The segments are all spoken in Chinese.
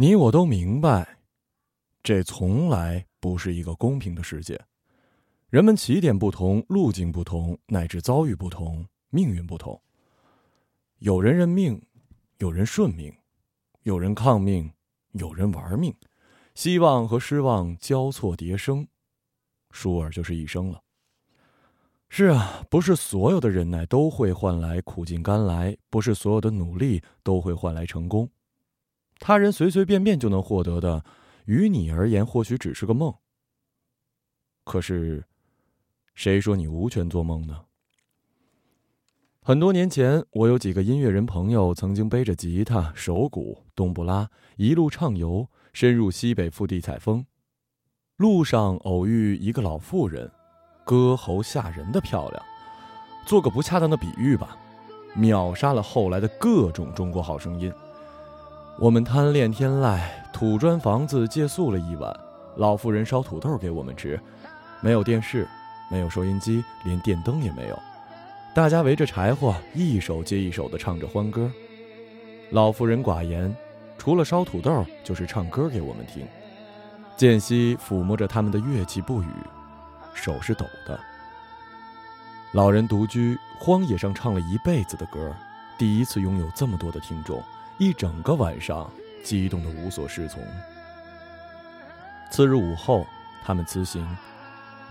你我都明白，这从来不是一个公平的世界。人们起点不同，路径不同，乃至遭遇不同，命运不同。有人认命，有人顺命，有人抗命，有人玩命。希望和失望交错叠生，舒尔就是一生了。是啊，不是所有的忍耐都会换来苦尽甘来，不是所有的努力都会换来成功。他人随随便便就能获得的，于你而言或许只是个梦。可是，谁说你无权做梦呢？很多年前，我有几个音乐人朋友，曾经背着吉他、手鼓、冬不拉，一路畅游，深入西北腹地采风。路上偶遇一个老妇人，歌喉吓人的漂亮。做个不恰当的比喻吧，秒杀了后来的各种中国好声音。我们贪恋天籁，土砖房子借宿了一晚。老妇人烧土豆给我们吃，没有电视，没有收音机，连电灯也没有。大家围着柴火，一首接一首地唱着欢歌。老妇人寡言，除了烧土豆，就是唱歌给我们听。间隙抚摸着他们的乐器不语，手是抖的。老人独居荒野上唱了一辈子的歌，第一次拥有这么多的听众。一整个晚上，激动的无所适从。次日午后，他们辞行，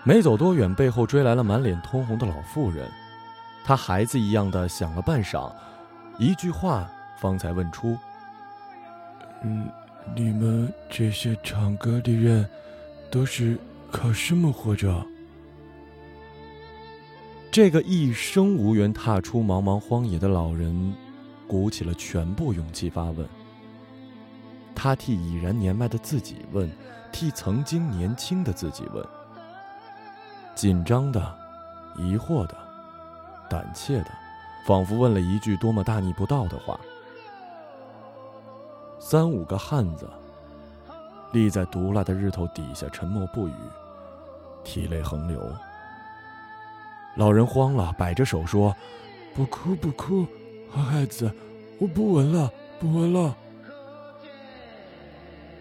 没走多远，背后追来了满脸通红的老妇人。她孩子一样的想了半晌，一句话方才问出：“嗯，你们这些唱歌的人，都是靠什么活着？”这个一生无缘踏出茫茫荒野的老人。鼓起了全部勇气发问。他替已然年迈的自己问，替曾经年轻的自己问。紧张的，疑惑的，胆怯的，仿佛问了一句多么大逆不道的话。三五个汉子立在毒辣的日头底下，沉默不语，涕泪横流。老人慌了，摆着手说：“不哭，不哭。”孩子，我不闻了，不闻了。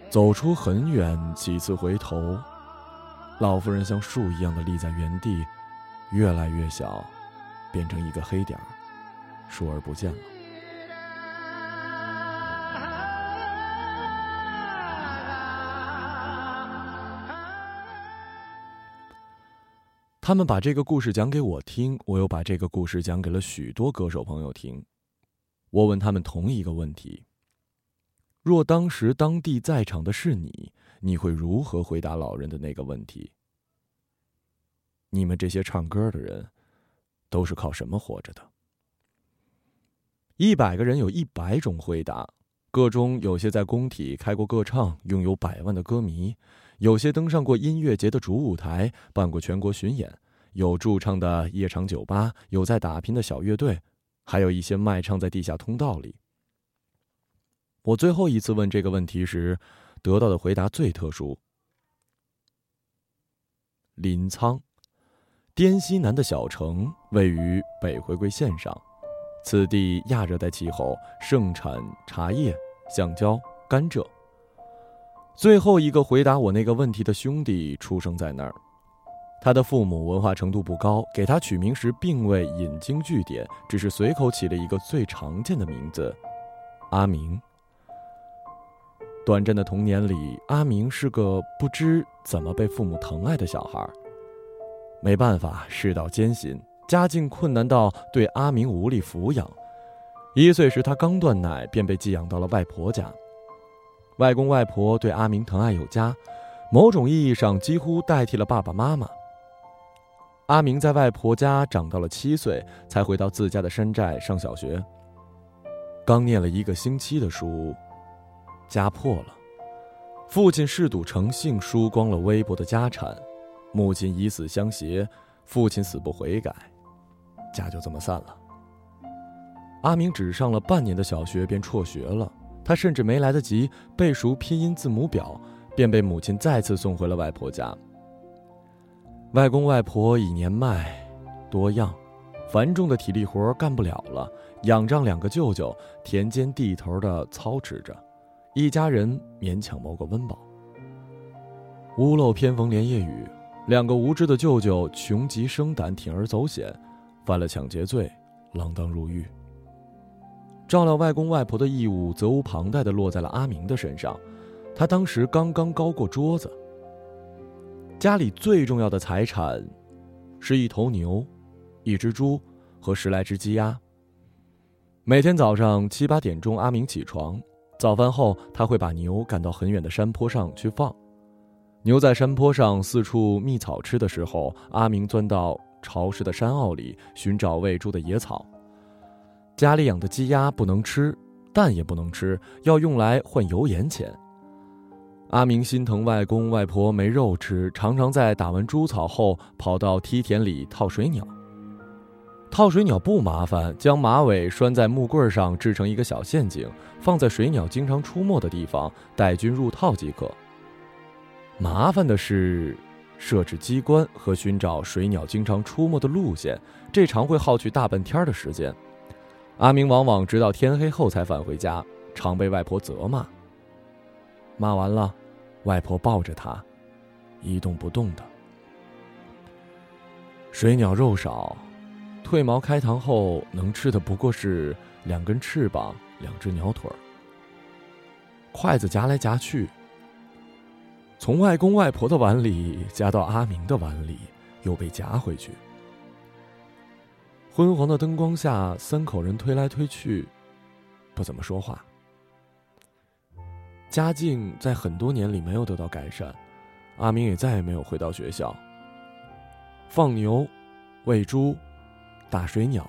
走出很远，几次回头，老妇人像树一样的立在原地，越来越小，变成一个黑点儿，疏而不见了。他们把这个故事讲给我听，我又把这个故事讲给了许多歌手朋友听。我问他们同一个问题：若当时当地在场的是你，你会如何回答老人的那个问题？你们这些唱歌的人，都是靠什么活着的？一百个人有一百种回答，个中有些在工体开过歌唱，拥有百万的歌迷；有些登上过音乐节的主舞台，办过全国巡演；有驻唱的夜场酒吧，有在打拼的小乐队。还有一些卖唱在地下通道里。我最后一次问这个问题时，得到的回答最特殊。临沧，滇西南的小城，位于北回归线上，此地亚热带气候，盛产茶叶、橡胶、甘蔗。最后一个回答我那个问题的兄弟出生在那儿。他的父母文化程度不高，给他取名时并未引经据典，只是随口起了一个最常见的名字——阿明。短暂的童年里，阿明是个不知怎么被父母疼爱的小孩。没办法，世道艰辛，家境困难到对阿明无力抚养。一岁时，他刚断奶，便被寄养到了外婆家。外公外婆对阿明疼爱有加，某种意义上几乎代替了爸爸妈妈。阿明在外婆家长到了七岁，才回到自家的山寨上小学。刚念了一个星期的书，家破了，父亲嗜赌成性，输光了微薄的家产；母亲以死相挟，父亲死不悔改，家就这么散了。阿明只上了半年的小学便辍学了，他甚至没来得及背熟拼音字母表，便被母亲再次送回了外婆家。外公外婆已年迈，多样，繁重的体力活干不了了，仰仗两个舅舅田间地头的操持着，一家人勉强谋个温饱。屋漏偏逢连夜雨，两个无知的舅舅穷极生胆，铤而走险，犯了抢劫罪，锒铛入狱。照料外公外婆的义务责无旁贷的落在了阿明的身上，他当时刚刚高过桌子。家里最重要的财产，是一头牛，一只猪和十来只鸡鸭。每天早上七八点钟，阿明起床。早饭后，他会把牛赶到很远的山坡上去放。牛在山坡上四处觅草吃的时候，阿明钻到潮湿的山坳里寻找喂猪的野草。家里养的鸡鸭不能吃，蛋也不能吃，要用来换油盐钱。阿明心疼外公外婆没肉吃，常常在打完猪草后跑到梯田里套水鸟。套水鸟不麻烦，将马尾拴在木棍上，制成一个小陷阱，放在水鸟经常出没的地方，带菌入套即可。麻烦的是，设置机关和寻找水鸟经常出没的路线，这常会耗去大半天的时间。阿明往往直到天黑后才返回家，常被外婆责骂。骂完了，外婆抱着他，一动不动的。水鸟肉少。褪毛开膛后，能吃的不过是两根翅膀、两只鸟腿儿。筷子夹来夹去，从外公外婆的碗里夹到阿明的碗里，又被夹回去。昏黄的灯光下，三口人推来推去，不怎么说话。家境在很多年里没有得到改善，阿明也再也没有回到学校。放牛，喂猪。打水鸟。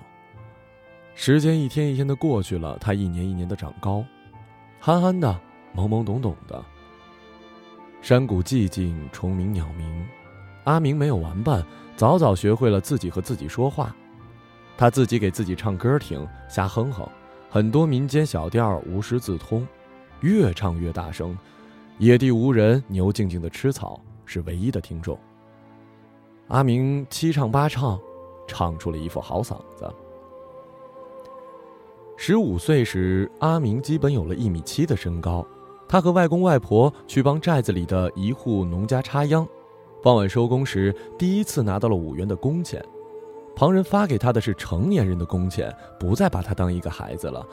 时间一天一天的过去了，他一年一年的长高，憨憨的，懵懵懂懂的。山谷寂静，虫鸣鸟鸣，阿明没有玩伴，早早学会了自己和自己说话。他自己给自己唱歌听，瞎哼哼，很多民间小调无师自通，越唱越大声。野地无人，牛静静的吃草，是唯一的听众。阿明七唱八唱。唱出了一副好嗓子。十五岁时，阿明基本有了一米七的身高。他和外公外婆去帮寨子里的一户农家插秧，傍晚收工时，第一次拿到了五元的工钱。旁人发给他的是成年人的工钱，不再把他当一个孩子了。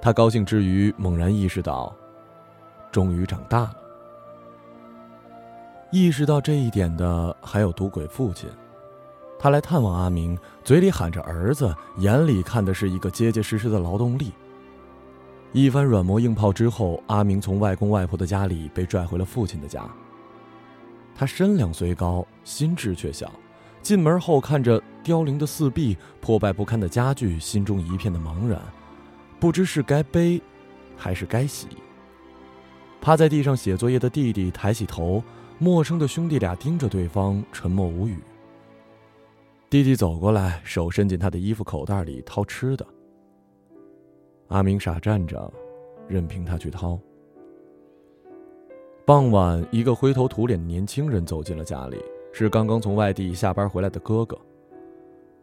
他高兴之余，猛然意识到，终于长大了。意识到这一点的，还有赌鬼父亲。他来探望阿明，嘴里喊着儿子，眼里看的是一个结结实实的劳动力。一番软磨硬泡之后，阿明从外公外婆的家里被拽回了父亲的家。他身量虽高，心智却小。进门后看着凋零的四壁、破败不堪的家具，心中一片的茫然，不知是该悲，还是该喜。趴在地上写作业的弟弟抬起头，陌生的兄弟俩盯着对方，沉默无语。弟弟走过来，手伸进他的衣服口袋里掏吃的。阿明傻站着，任凭他去掏。傍晚，一个灰头土脸的年轻人走进了家里，是刚刚从外地下班回来的哥哥。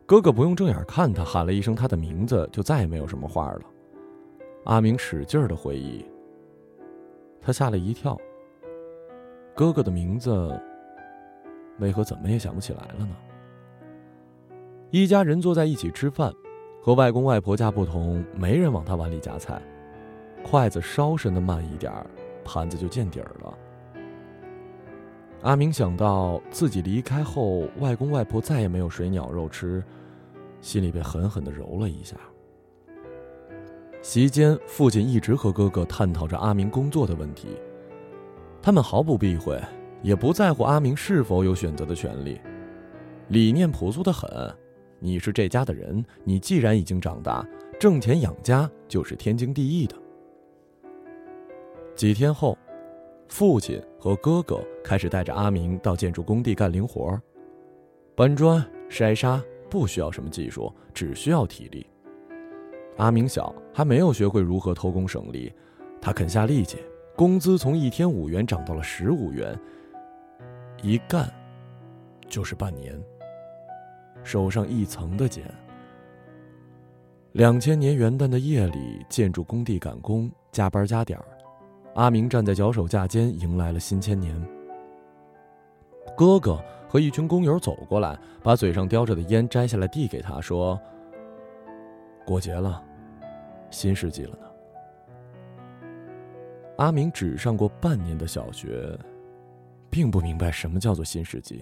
哥哥不用正眼看他，喊了一声他的名字，就再也没有什么话了。阿明使劲的回忆，他吓了一跳。哥哥的名字，为何怎么也想不起来了呢？一家人坐在一起吃饭，和外公外婆家不同，没人往他碗里夹菜，筷子稍伸的慢一点儿盘子就见底儿了。阿明想到自己离开后，外公外婆再也没有水鸟肉吃，心里被狠狠的揉了一下。席间，父亲一直和哥哥探讨着阿明工作的问题，他们毫不避讳，也不在乎阿明是否有选择的权利，理念朴素的很。你是这家的人，你既然已经长大，挣钱养家就是天经地义的。几天后，父亲和哥哥开始带着阿明到建筑工地干零活搬砖、筛沙，不需要什么技术，只需要体力。阿明小，还没有学会如何偷工省力，他肯下力气，工资从一天五元涨到了十五元，一干就是半年。手上一层的茧。两千年元旦的夜里，建筑工地赶工，加班加点儿。阿明站在脚手架间，迎来了新千年。哥哥和一群工友走过来，把嘴上叼着的烟摘下来递给他，说：“过节了，新世纪了呢。”阿明只上过半年的小学，并不明白什么叫做新世纪。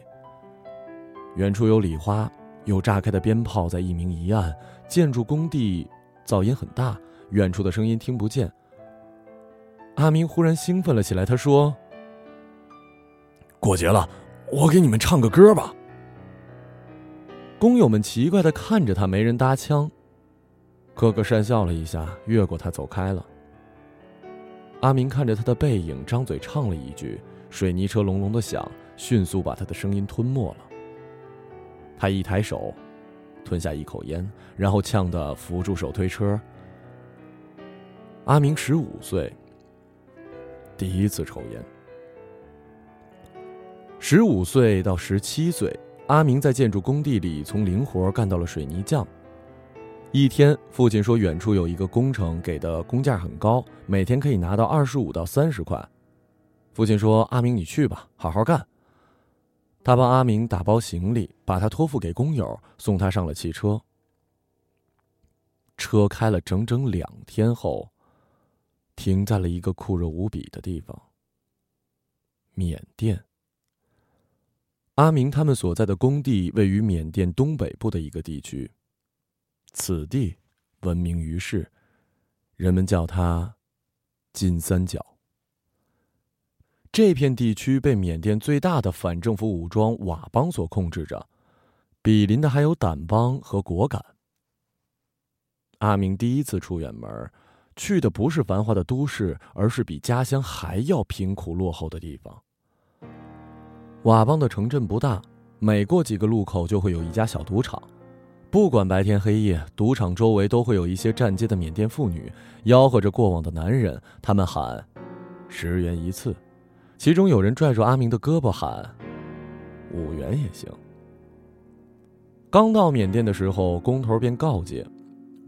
远处有礼花，有炸开的鞭炮在一明一暗，建筑工地噪音很大，远处的声音听不见。阿明忽然兴奋了起来，他说：“过节了，我给你们唱个歌吧。”工友们奇怪的看着他，没人搭腔。哥哥讪笑了一下，越过他走开了。阿明看着他的背影，张嘴唱了一句，水泥车隆隆的响，迅速把他的声音吞没了。他一抬手，吞下一口烟，然后呛得扶住手推车。阿明十五岁。第一次抽烟。十五岁到十七岁，阿明在建筑工地里从零活干到了水泥匠。一天，父亲说远处有一个工程，给的工价很高，每天可以拿到二十五到三十块。父亲说：“阿明，你去吧，好好干。”他帮阿明打包行李，把他托付给工友，送他上了汽车。车开了整整两天后。停在了一个酷热无比的地方。缅甸。阿明他们所在的工地位于缅甸东北部的一个地区，此地闻名于世，人们叫它“金三角”。这片地区被缅甸最大的反政府武装佤邦所控制着，比邻的还有掸邦和果敢。阿明第一次出远门。去的不是繁华的都市，而是比家乡还要贫苦落后的地方。佤邦的城镇不大，每过几个路口就会有一家小赌场，不管白天黑夜，赌场周围都会有一些站街的缅甸妇女，吆喝着过往的男人，他们喊：“十元一次。”其中有人拽住阿明的胳膊喊：“五元也行。”刚到缅甸的时候，工头便告诫：“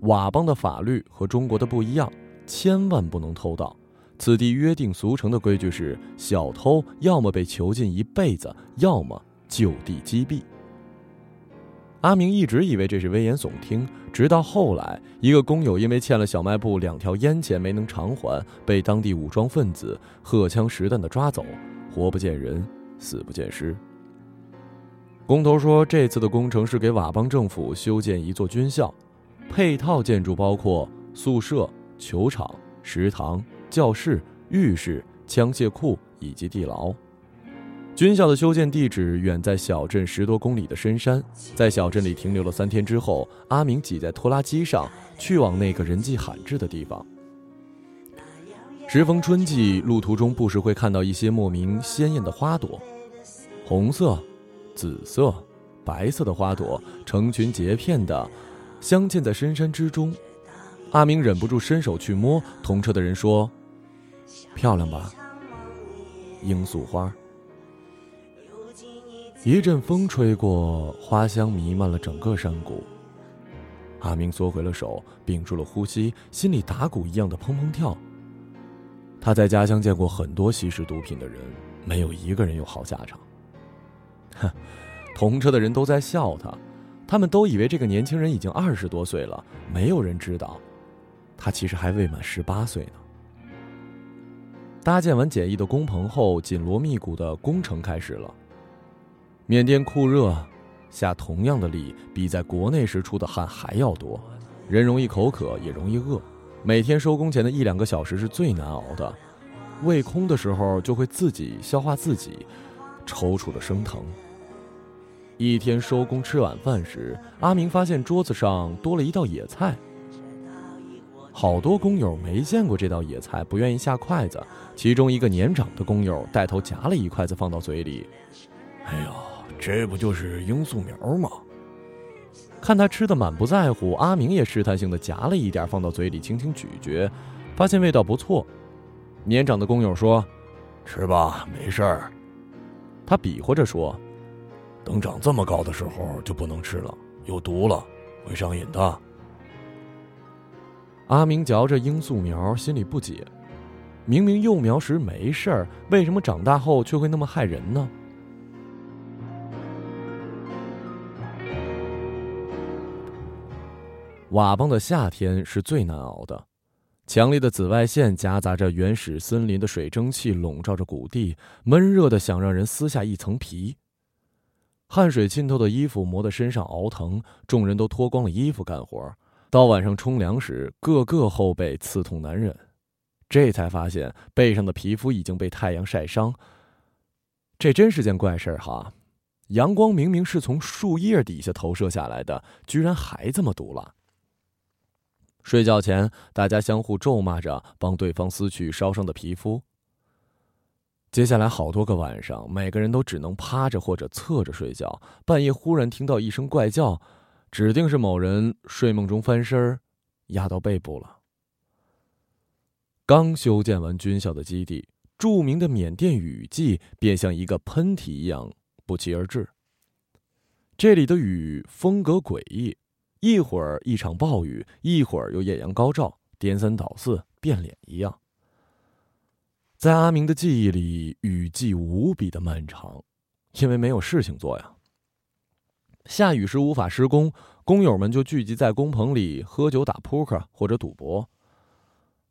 佤邦的法律和中国的不一样。”千万不能偷盗，此地约定俗成的规矩是：小偷要么被囚禁一辈子，要么就地击毙。阿明一直以为这是危言耸听，直到后来，一个工友因为欠了小卖部两条烟钱没能偿还，被当地武装分子荷枪实弹的抓走，活不见人，死不见尸。工头说，这次的工程是给佤邦政府修建一座军校，配套建筑包括宿舍。球场、食堂、教室、浴室、枪械库以及地牢。军校的修建地址远在小镇十多公里的深山。在小镇里停留了三天之后，阿明挤在拖拉机上去往那个人迹罕至的地方。时逢春季，路途中不时会看到一些莫名鲜艳的花朵，红色、紫色、白色的花朵成群结片的镶嵌在深山之中。阿明忍不住伸手去摸，同车的人说：“漂亮吧？罂粟花。”一阵风吹过，花香弥漫了整个山谷。阿明缩回了手，屏住了呼吸，心里打鼓一样的砰砰跳。他在家乡见过很多吸食毒品的人，没有一个人有好下场。哼，同车的人都在笑他，他们都以为这个年轻人已经二十多岁了，没有人知道。他其实还未满十八岁呢。搭建完简易的工棚后，紧锣密鼓的工程开始了。缅甸酷热，下同样的力，比在国内时出的汗还要多，人容易口渴，也容易饿。每天收工前的一两个小时是最难熬的，胃空的时候就会自己消化自己，抽搐的生疼。一天收工吃晚饭时，阿明发现桌子上多了一道野菜。好多工友没见过这道野菜，不愿意下筷子。其中一个年长的工友带头夹了一筷子放到嘴里。哎呦，这不就是罂粟苗吗？看他吃的满不在乎，阿明也试探性的夹了一点放到嘴里，轻轻咀嚼，发现味道不错。年长的工友说：“吃吧，没事儿。”他比划着说：“等长这么高的时候就不能吃了，有毒了，会上瘾的。”阿明嚼着罂粟苗，心里不解：明明幼苗时没事儿，为什么长大后却会那么害人呢？瓦邦的夏天是最难熬的，强烈的紫外线夹杂着原始森林的水蒸气，笼罩着谷地，闷热的想让人撕下一层皮。汗水浸透的衣服磨得身上熬疼，众人都脱光了衣服干活。到晚上冲凉时，个个后背刺痛难忍，这才发现背上的皮肤已经被太阳晒伤。这真是件怪事儿哈！阳光明明是从树叶底下投射下来的，居然还这么毒辣。睡觉前，大家相互咒骂着，帮对方撕去烧伤的皮肤。接下来好多个晚上，每个人都只能趴着或者侧着睡觉。半夜忽然听到一声怪叫，指定是某人睡梦中翻身儿，压到背部了。刚修建完军校的基地，著名的缅甸雨季便像一个喷嚏一样不期而至。这里的雨风格诡异。一会儿一场暴雨，一会儿又艳阳高照，颠三倒四，变脸一样。在阿明的记忆里，雨季无比的漫长，因为没有事情做呀。下雨时无法施工，工友们就聚集在工棚里喝酒、打扑克或者赌博。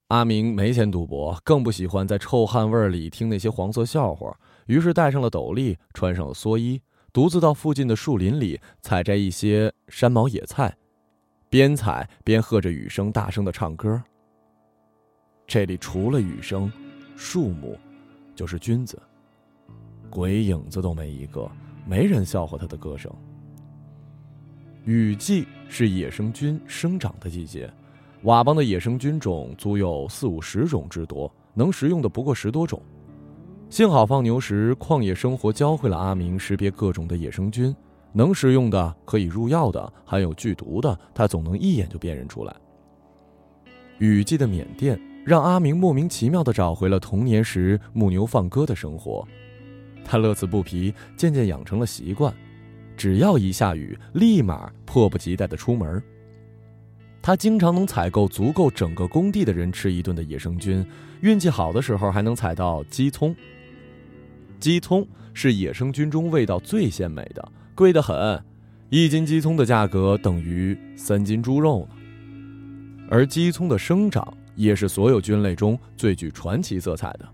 阿明没钱赌博，更不喜欢在臭汗味里听那些黄色笑话，于是戴上了斗笠，穿上了蓑衣，独自到附近的树林里采摘一些山毛野菜。边采边和着雨声，大声的唱歌。这里除了雨声、树木，就是君子，鬼影子都没一个，没人笑话他的歌声。雨季是野生菌生长的季节，佤邦的野生菌种足有四五十种之多，能食用的不过十多种。幸好放牛时旷野生活教会了阿明识别各种的野生菌。能食用的、可以入药的、含有剧毒的，他总能一眼就辨认出来。雨季的缅甸让阿明莫名其妙地找回了童年时牧牛放歌的生活，他乐此不疲，渐渐养成了习惯，只要一下雨，立马迫不及待地出门。他经常能采购足够整个工地的人吃一顿的野生菌，运气好的时候还能采到鸡葱。鸡葱是野生菌中味道最鲜美的。贵得很，一斤鸡葱的价格等于三斤猪肉呢。而鸡葱的生长也是所有菌类中最具传奇色彩的，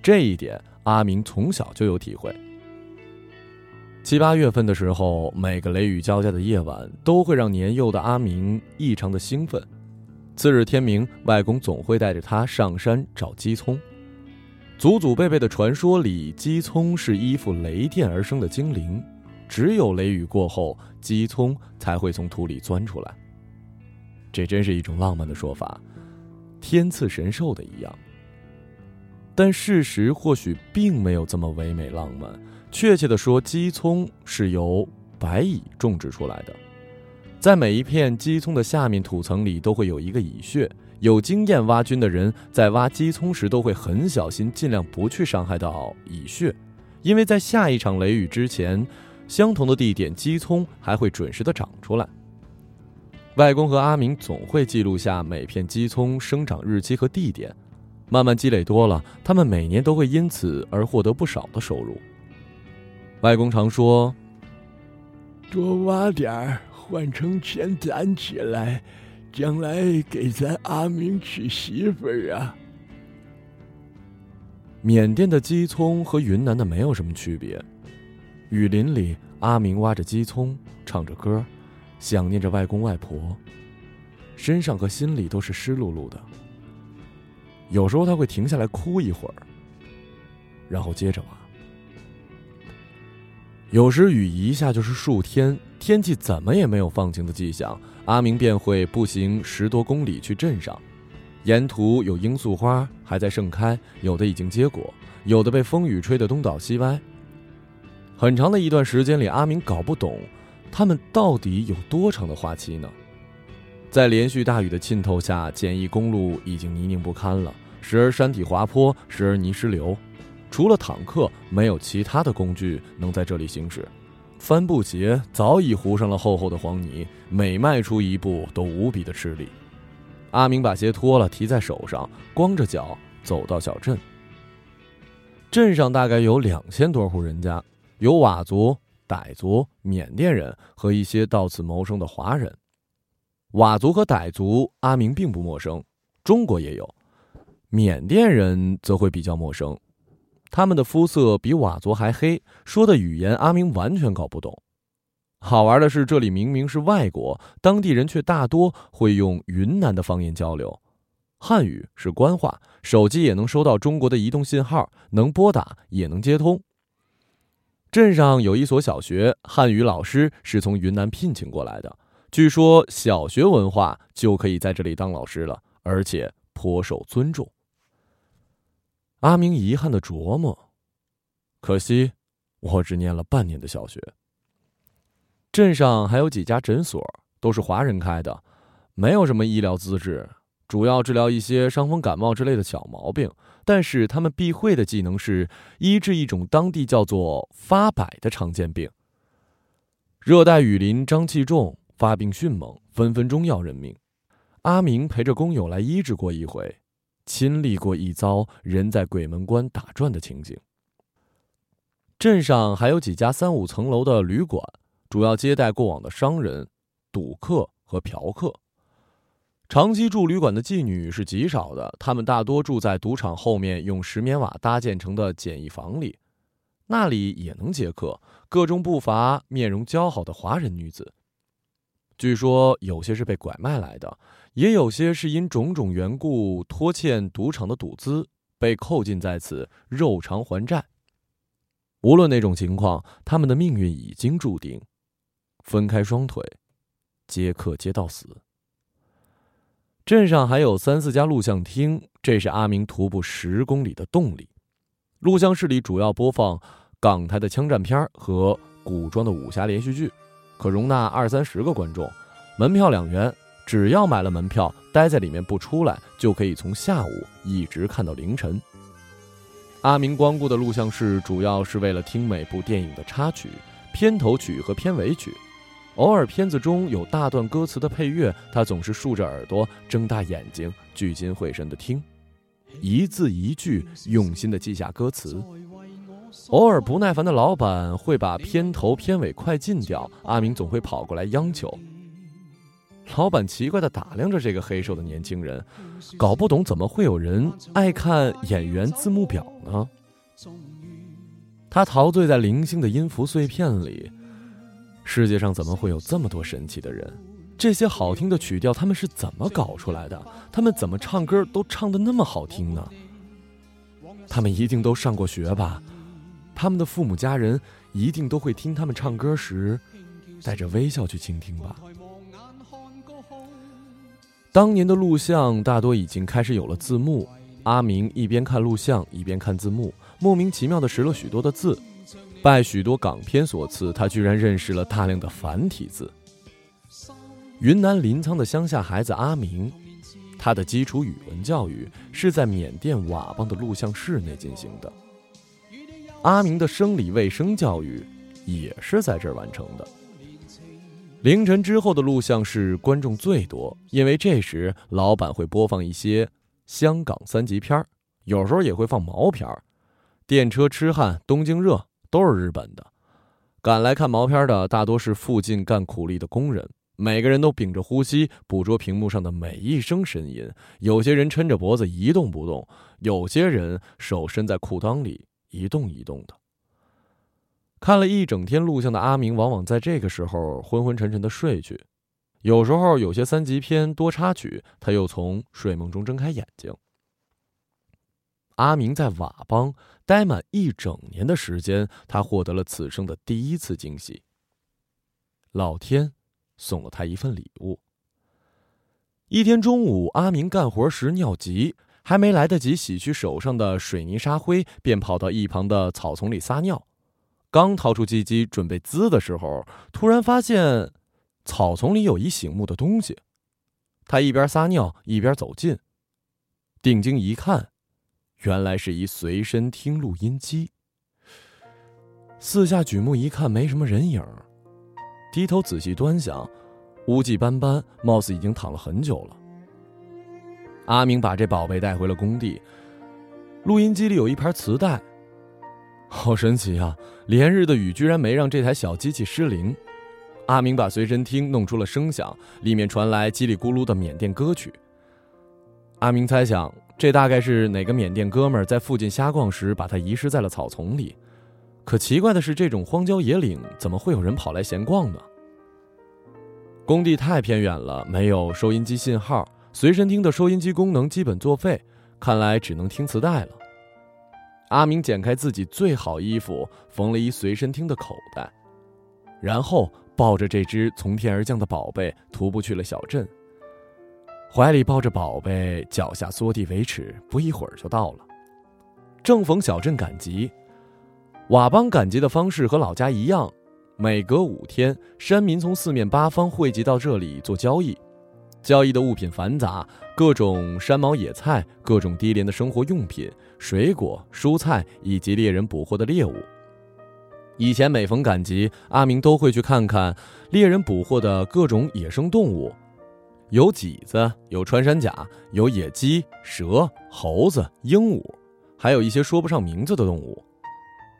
这一点阿明从小就有体会。七八月份的时候，每个雷雨交加的夜晚都会让年幼的阿明异常的兴奋。次日天明，外公总会带着他上山找鸡葱。祖祖辈辈的传说里，鸡葱是依附雷电而生的精灵。只有雷雨过后，鸡葱才会从土里钻出来。这真是一种浪漫的说法，天赐神兽的一样。但事实或许并没有这么唯美浪漫。确切的说，鸡葱是由白蚁种植出来的。在每一片鸡葱的下面土层里，都会有一个蚁穴。有经验挖菌的人在挖鸡葱时，都会很小心，尽量不去伤害到蚁穴，因为在下一场雷雨之前。相同的地点，鸡葱还会准时的长出来。外公和阿明总会记录下每片鸡葱生长日期和地点，慢慢积累多了，他们每年都会因此而获得不少的收入。外公常说：“多挖点儿，换成钱攒起来，将来给咱阿明娶媳妇儿啊。”缅甸的鸡葱和云南的没有什么区别。雨林里，阿明挖着鸡葱，唱着歌，想念着外公外婆，身上和心里都是湿漉漉的。有时候他会停下来哭一会儿，然后接着挖。有时雨一下就是数天，天气怎么也没有放晴的迹象，阿明便会步行十多公里去镇上。沿途有罂粟花还在盛开，有的已经结果，有的被风雨吹得东倒西歪。很长的一段时间里，阿明搞不懂，他们到底有多长的花期呢？在连续大雨的浸透下，简易公路已经泥泞不堪了，时而山体滑坡，时而泥石流。除了坦克，没有其他的工具能在这里行驶。帆布鞋早已糊上了厚厚的黄泥，每迈出一步都无比的吃力。阿明把鞋脱了，提在手上，光着脚走到小镇。镇上大概有两千多户人家，有佤族、傣族、缅甸人和一些到此谋生的华人。佤族和傣族，阿明并不陌生，中国也有；缅甸人则会比较陌生，他们的肤色比佤族还黑，说的语言阿明完全搞不懂。好玩的是，这里明明是外国，当地人却大多会用云南的方言交流。汉语是官话，手机也能收到中国的移动信号，能拨打也能接通。镇上有一所小学，汉语老师是从云南聘请过来的。据说小学文化就可以在这里当老师了，而且颇受尊重。阿明遗憾的琢磨：可惜我只念了半年的小学。镇上还有几家诊所，都是华人开的，没有什么医疗资质。主要治疗一些伤风感冒之类的小毛病，但是他们必会的技能是医治一种当地叫做发柏的常见病。热带雨林瘴气重，发病迅猛，分分钟要人命。阿明陪着工友来医治过一回，亲历过一遭人在鬼门关打转的情景。镇上还有几家三五层楼的旅馆，主要接待过往的商人、赌客和嫖客。长期住旅馆的妓女是极少的，她们大多住在赌场后面用石棉瓦搭建成的简易房里，那里也能接客，各中不乏面容姣好的华人女子。据说有些是被拐卖来的，也有些是因种种缘故拖欠赌场的赌资，被扣禁在此，肉偿还债。无论哪种情况，他们的命运已经注定，分开双腿，接客接到死。镇上还有三四家录像厅，这是阿明徒步十公里的动力。录像室里主要播放港台的枪战片和古装的武侠连续剧，可容纳二三十个观众，门票两元。只要买了门票，待在里面不出来，就可以从下午一直看到凌晨。阿明光顾的录像室主要是为了听每部电影的插曲、片头曲和片尾曲。偶尔片子中有大段歌词的配乐，他总是竖着耳朵，睁大眼睛，聚精会神地听，一字一句用心地记下歌词。偶尔不耐烦的老板会把片头片尾快进掉，阿明总会跑过来央求。老板奇怪地打量着这个黑瘦的年轻人，搞不懂怎么会有人爱看演员字幕表呢？他陶醉在零星的音符碎片里。世界上怎么会有这么多神奇的人？这些好听的曲调他们是怎么搞出来的？他们怎么唱歌都唱得那么好听呢？他们一定都上过学吧？他们的父母家人一定都会听他们唱歌时，带着微笑去倾听吧？当年的录像大多已经开始有了字幕，阿明一边看录像一边看字幕，莫名其妙的识了许多的字。拜许多港片所赐，他居然认识了大量的繁体字。云南临沧的乡下孩子阿明，他的基础语文教育是在缅甸佤邦的录像室内进行的。阿明的生理卫生教育也是在这儿完成的。凌晨之后的录像室观众最多，因为这时老板会播放一些香港三级片有时候也会放毛片电车痴汉》《东京热》。都是日本的，赶来看毛片的大多是附近干苦力的工人，每个人都屏着呼吸，捕捉屏幕上的每一声呻吟。有些人抻着脖子一动不动，有些人手伸在裤裆里一动一动的。看了一整天录像的阿明，往往在这个时候昏昏沉沉的睡去。有时候有些三级片多插曲，他又从睡梦中睁开眼睛。阿明在佤邦待满一整年的时间，他获得了此生的第一次惊喜。老天送了他一份礼物。一天中午，阿明干活时尿急，还没来得及洗去手上的水泥沙灰，便跑到一旁的草丛里撒尿。刚掏出鸡鸡准备滋的时候，突然发现草丛里有一醒目的东西。他一边撒尿一边走近，定睛一看。原来是一随身听录音机。四下举目一看，没什么人影低头仔细端详，污迹斑斑，貌似已经躺了很久了。阿明把这宝贝带回了工地，录音机里有一盘磁带。好神奇啊！连日的雨居然没让这台小机器失灵。阿明把随身听弄出了声响，里面传来叽里咕噜的缅甸歌曲。阿明猜想，这大概是哪个缅甸哥们儿在附近瞎逛时，把它遗失在了草丛里。可奇怪的是，这种荒郊野岭怎么会有人跑来闲逛呢？工地太偏远了，没有收音机信号，随身听的收音机功能基本作废，看来只能听磁带了。阿明剪开自己最好衣服，缝了一随身听的口袋，然后抱着这只从天而降的宝贝，徒步去了小镇。怀里抱着宝贝，脚下缩地为耻，不一会儿就到了。正逢小镇赶集，佤邦赶集的方式和老家一样，每隔五天，山民从四面八方汇集到这里做交易。交易的物品繁杂，各种山毛野菜，各种低廉的生活用品。水果、蔬菜以及猎人捕获的猎物。以前每逢赶集，阿明都会去看看猎人捕获的各种野生动物，有麂子，有穿山甲，有野鸡、蛇、猴子、鹦鹉，还有一些说不上名字的动物。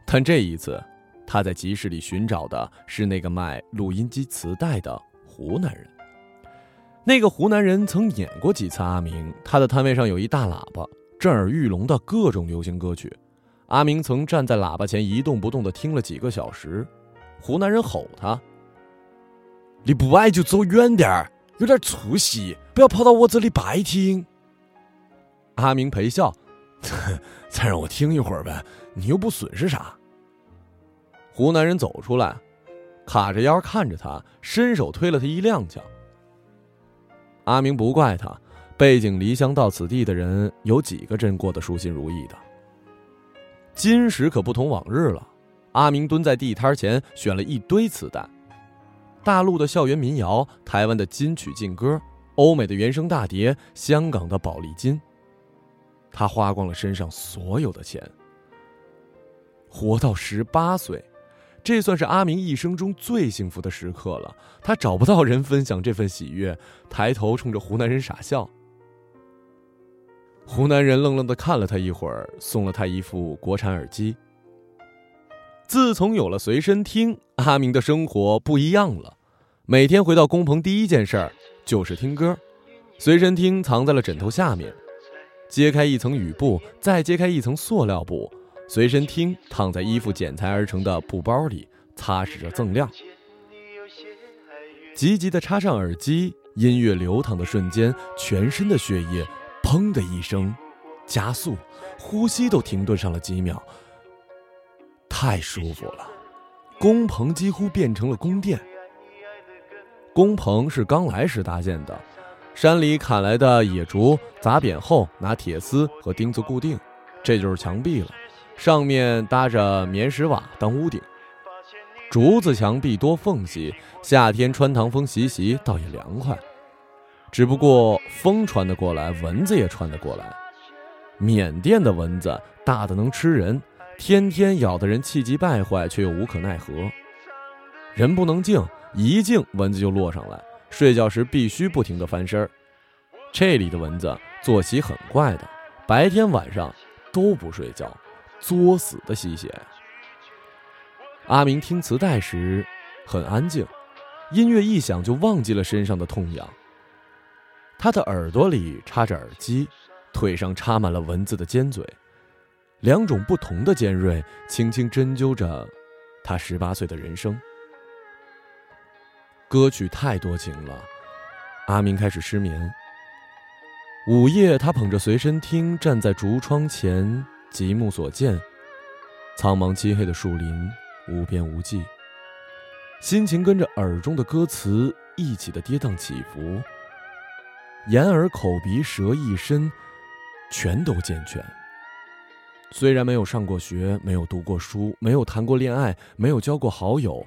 但这一次，他在集市里寻找的是那个卖录音机磁带的湖南人。那个湖南人曾演过几次阿明，他的摊位上有一大喇叭。震耳欲聋的各种流行歌曲，阿明曾站在喇叭前一动不动的听了几个小时。湖南人吼他：“你不爱就走远点儿，有点出息，不要跑到我这里白听。”阿明陪笑：“再让我听一会儿呗，你又不损失啥。”湖南人走出来，卡着腰看着他，伸手推了他一踉跄。阿明不怪他。背井离乡到此地的人，有几个真过得舒心如意的？今时可不同往日了。阿明蹲在地摊前，选了一堆磁带：大陆的校园民谣、台湾的金曲劲歌、欧美的原声大碟、香港的宝丽金。他花光了身上所有的钱。活到十八岁，这算是阿明一生中最幸福的时刻了。他找不到人分享这份喜悦，抬头冲着湖南人傻笑。湖南人愣愣的看了他一会儿，送了他一副国产耳机。自从有了随身听，阿明的生活不一样了。每天回到工棚，第一件事儿就是听歌。随身听藏在了枕头下面，揭开一层雨布，再揭开一层塑料布，随身听躺在衣服剪裁而成的布包里，擦拭着锃亮。急急的插上耳机，音乐流淌的瞬间，全身的血液。砰的一声，加速，呼吸都停顿上了几秒。太舒服了，工棚几乎变成了宫殿。工棚是刚来时搭建的，山里砍来的野竹砸扁后，拿铁丝和钉子固定，这就是墙壁了。上面搭着棉石瓦当屋顶，竹子墙壁多缝隙，夏天穿堂风习习，倒也凉快。只不过风穿得过来，蚊子也穿得过来。缅甸的蚊子大的能吃人，天天咬得人气急败坏，却又无可奈何。人不能静，一静蚊子就落上来。睡觉时必须不停地翻身。这里的蚊子作息很怪的，白天晚上都不睡觉，作死的吸血。阿明听磁带时很安静，音乐一响就忘记了身上的痛痒。他的耳朵里插着耳机，腿上插满了蚊子的尖嘴，两种不同的尖锐，轻轻针灸着他十八岁的人生。歌曲太多情了，阿明开始失眠。午夜，他捧着随身听，站在竹窗前，极目所见，苍茫漆黑的树林，无边无际，心情跟着耳中的歌词一起的跌宕起伏。眼耳口鼻舌一身，全都健全。虽然没有上过学，没有读过书，没有谈过恋爱，没有交过好友，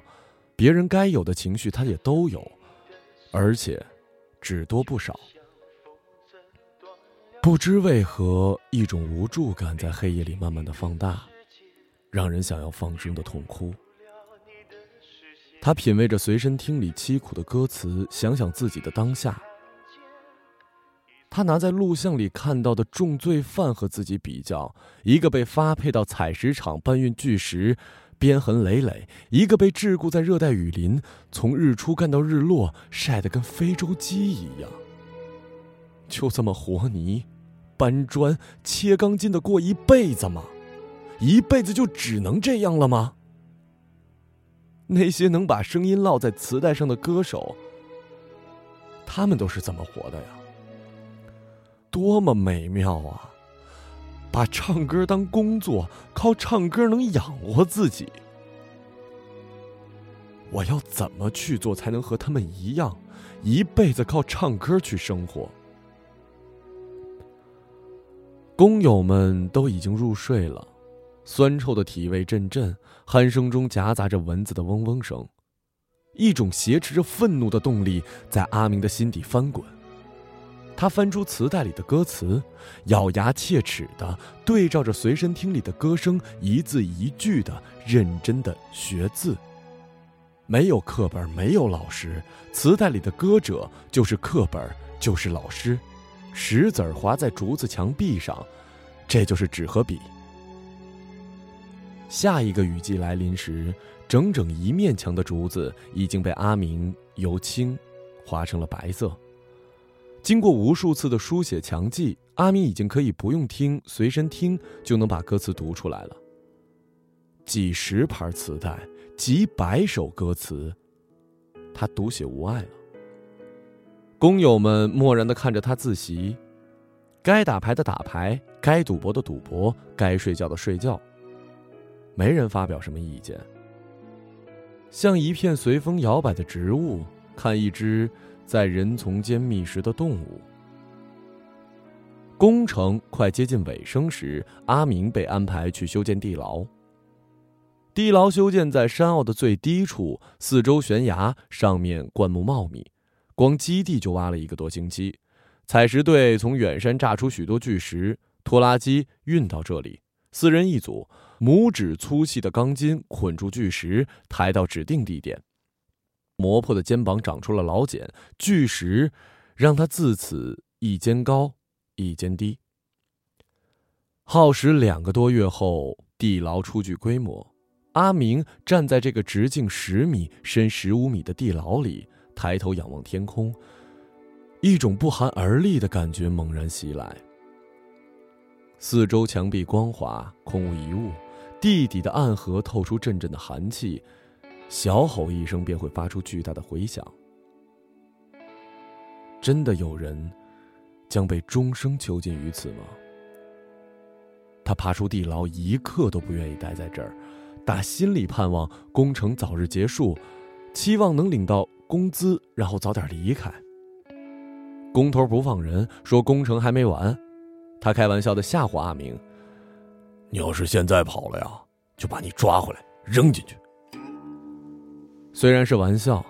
别人该有的情绪他也都有，而且只多不少。不知为何，一种无助感在黑夜里慢慢的放大，让人想要放声的痛哭。他品味着随身听里凄苦的歌词，想想自己的当下。他拿在录像里看到的重罪犯和自己比较，一个被发配到采石场搬运巨石，鞭痕累累；一个被桎梏在热带雨林，从日出干到日落，晒得跟非洲鸡一样。就这么活泥、搬砖、切钢筋的过一辈子吗？一辈子就只能这样了吗？那些能把声音烙在磁带上的歌手，他们都是怎么活的呀？多么美妙啊！把唱歌当工作，靠唱歌能养活自己。我要怎么去做才能和他们一样，一辈子靠唱歌去生活？工友们都已经入睡了，酸臭的体味阵阵，鼾声中夹杂着蚊子的嗡嗡声，一种挟持着愤怒的动力在阿明的心底翻滚。他翻出磁带里的歌词，咬牙切齿的对照着随身听里的歌声，一字一句的认真的学字。没有课本，没有老师，磁带里的歌者就是课本，就是老师。石子儿划在竹子墙壁上，这就是纸和笔。下一个雨季来临时，整整一面墙的竹子已经被阿明由青划成了白色。经过无数次的书写墙记，阿明已经可以不用听随身听就能把歌词读出来了。几十盘磁带，几百首歌词，他读写无碍了。工友们默然的看着他自习，该打牌的打牌，该赌博的赌博，该睡觉的睡觉。没人发表什么意见。像一片随风摇摆的植物，看一只。在人丛间觅食的动物。工程快接近尾声时，阿明被安排去修建地牢。地牢修建在山坳的最低处，四周悬崖，上面灌木茂密，光基地就挖了一个多星期。采石队从远山炸出许多巨石，拖拉机运到这里，四人一组，拇指粗细的钢筋捆住巨石，抬到指定地点。磨破的肩膀长出了老茧，巨石让他自此一肩高一肩低。耗时两个多月后，地牢初具规模。阿明站在这个直径十米、深十五米的地牢里，抬头仰望天空，一种不寒而栗的感觉猛然袭来。四周墙壁光滑，空无一物，地底的暗河透出阵阵的寒气。小吼一声，便会发出巨大的回响。真的有人将被终生囚禁于此吗？他爬出地牢，一刻都不愿意待在这儿，打心里盼望工程早日结束，期望能领到工资，然后早点离开。工头不放人，说工程还没完。他开玩笑的吓唬阿明：“你要是现在跑了呀，就把你抓回来扔进去。”虽然是玩笑，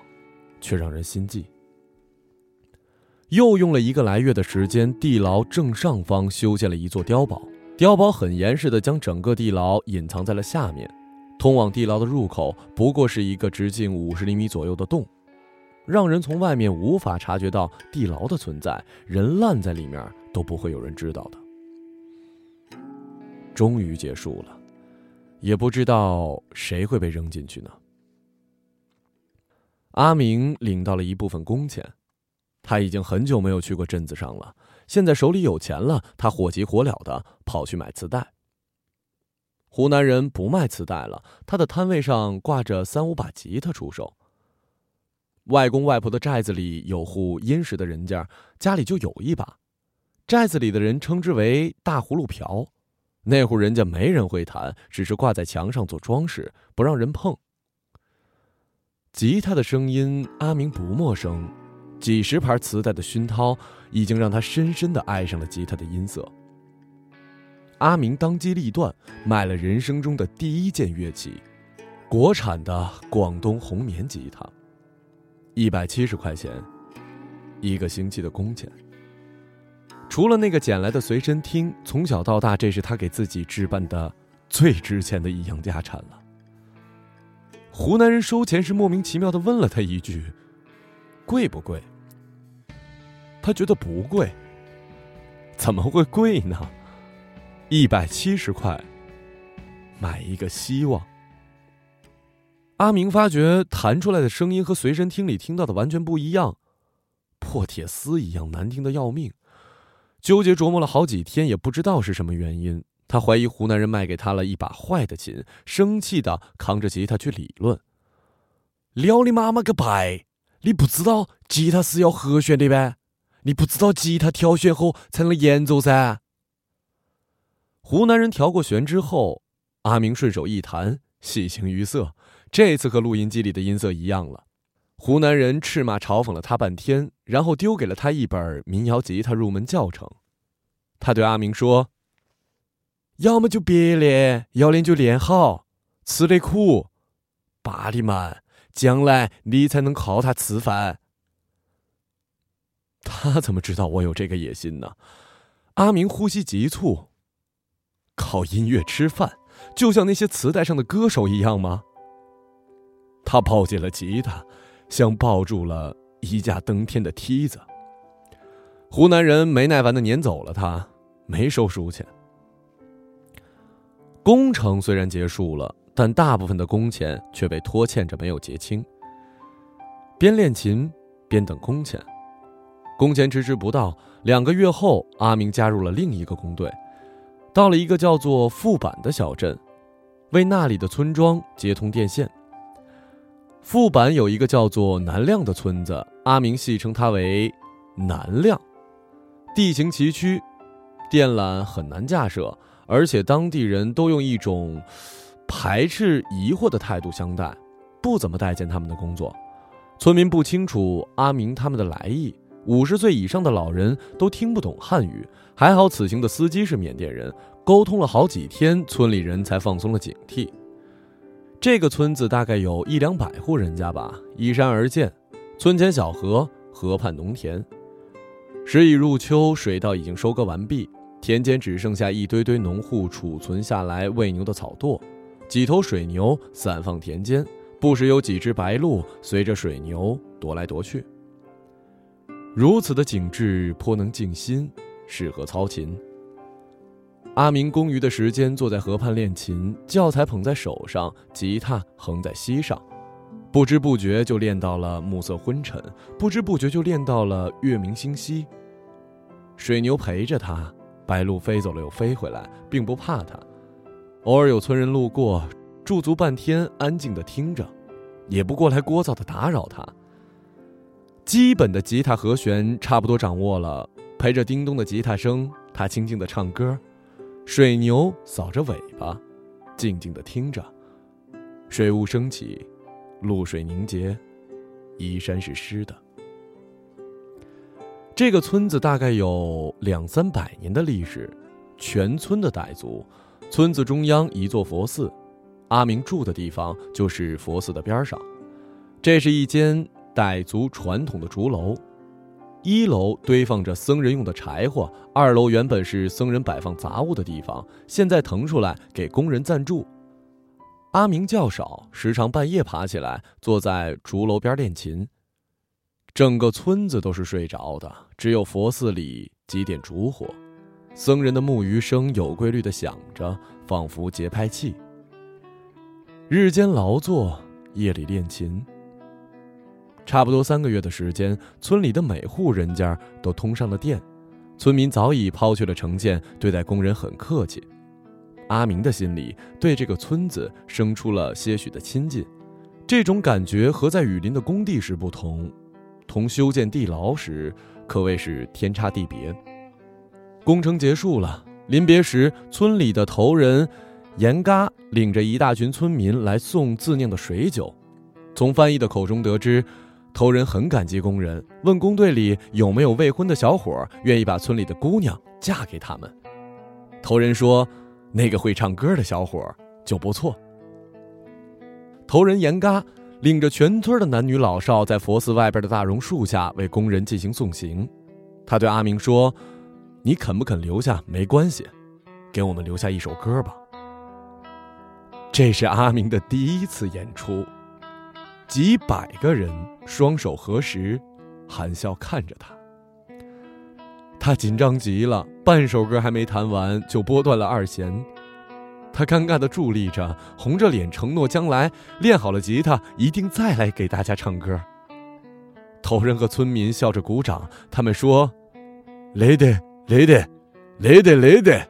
却让人心悸。又用了一个来月的时间，地牢正上方修建了一座碉堡。碉堡很严实的将整个地牢隐藏在了下面。通往地牢的入口不过是一个直径五十厘米左右的洞，让人从外面无法察觉到地牢的存在。人烂在里面都不会有人知道的。终于结束了，也不知道谁会被扔进去呢？阿明领到了一部分工钱，他已经很久没有去过镇子上了。现在手里有钱了，他火急火燎的跑去买磁带。湖南人不卖磁带了，他的摊位上挂着三五把吉他出售。外公外婆的寨子里有户殷实的人家，家里就有一把，寨子里的人称之为大葫芦瓢。那户人家没人会弹，只是挂在墙上做装饰，不让人碰。吉他的声音，阿明不陌生。几十盘磁带的熏陶，已经让他深深的爱上了吉他的音色。阿明当机立断，买了人生中的第一件乐器——国产的广东红棉吉他，一百七十块钱，一个星期的工钱。除了那个捡来的随身听，从小到大，这是他给自己置办的最值钱的一样家产了。湖南人收钱时莫名其妙的问了他一句：“贵不贵？”他觉得不贵，怎么会贵呢？一百七十块，买一个希望。阿明发觉弹出来的声音和随身听里听到的完全不一样，破铁丝一样难听的要命。纠结琢磨了好几天，也不知道是什么原因。他怀疑湖南人卖给他了一把坏的琴，生气的扛着吉他去理论。撩你妈妈个拜！你不知道吉他是要和弦的呗？你不知道吉他调弦后才能演奏噻？湖南人调过弦之后，阿明顺手一弹，喜形于色。这次和录音机里的音色一样了。湖南人斥骂嘲讽了他半天，然后丢给了他一本民谣吉他入门教程。他对阿明说：“要么就别练，要练就练好，吃得苦，爸的慢，将来你才能靠它吃饭。”他怎么知道我有这个野心呢？阿明呼吸急促。靠音乐吃饭，就像那些磁带上的歌手一样吗？他抱紧了吉他。像抱住了一架登天的梯子。湖南人没耐烦的撵走了他，没收书钱。工程虽然结束了，但大部分的工钱却被拖欠着没有结清。边练琴边等工钱，工钱迟迟不到。两个月后，阿明加入了另一个工队，到了一个叫做富板的小镇，为那里的村庄接通电线。副板有一个叫做南亮的村子，阿明戏称它为“南亮”。地形崎岖，电缆很难架设，而且当地人都用一种排斥、疑惑的态度相待，不怎么待见他们的工作。村民不清楚阿明他们的来意，五十岁以上的老人都听不懂汉语。还好此行的司机是缅甸人，沟通了好几天，村里人才放松了警惕。这个村子大概有一两百户人家吧，依山而建，村前小河，河畔农田。时已入秋，水稻已经收割完毕，田间只剩下一堆堆农户储存下来喂牛的草垛，几头水牛散放田间，不时有几只白鹭随着水牛踱来踱去。如此的景致颇能静心，适合操琴。阿明空余的时间坐在河畔练琴，教材捧在手上，吉他横在膝上，不知不觉就练到了暮色昏沉，不知不觉就练到了月明星稀。水牛陪着他，白鹭飞走了又飞回来，并不怕他。偶尔有村人路过，驻足半天，安静的听着，也不过来聒噪的打扰他。基本的吉他和弦差不多掌握了，陪着叮咚的吉他声，他轻轻的唱歌。水牛扫着尾巴，静静的听着。水雾升起，露水凝结，衣衫是湿的。这个村子大概有两三百年的历史，全村的傣族。村子中央一座佛寺，阿明住的地方就是佛寺的边上。这是一间傣族传统的竹楼。一楼堆放着僧人用的柴火，二楼原本是僧人摆放杂物的地方，现在腾出来给工人暂住。阿明较少，时常半夜爬起来，坐在竹楼边练琴。整个村子都是睡着的，只有佛寺里几点烛火，僧人的木鱼声有规律的响着，仿佛节拍器。日间劳作，夜里练琴。差不多三个月的时间，村里的每户人家都通上了电，村民早已抛去了成见，对待工人很客气。阿明的心里对这个村子生出了些许的亲近，这种感觉和在雨林的工地时不同，同修建地牢时可谓是天差地别。工程结束了，临别时，村里的头人严嘎领着一大群村民来送自酿的水酒，从翻译的口中得知。头人很感激工人，问工队里有没有未婚的小伙愿意把村里的姑娘嫁给他们。头人说：“那个会唱歌的小伙就不错。”头人严嘎领着全村的男女老少在佛寺外边的大榕树下为工人进行送行。他对阿明说：“你肯不肯留下没关系，给我们留下一首歌吧。”这是阿明的第一次演出。几百个人双手合十，含笑看着他。他紧张极了，半首歌还没弹完就拨断了二弦。他尴尬地伫立着，红着脸承诺将来练好了吉他一定再来给大家唱歌。头人和村民笑着鼓掌，他们说：“来的，来的，来的，来的。”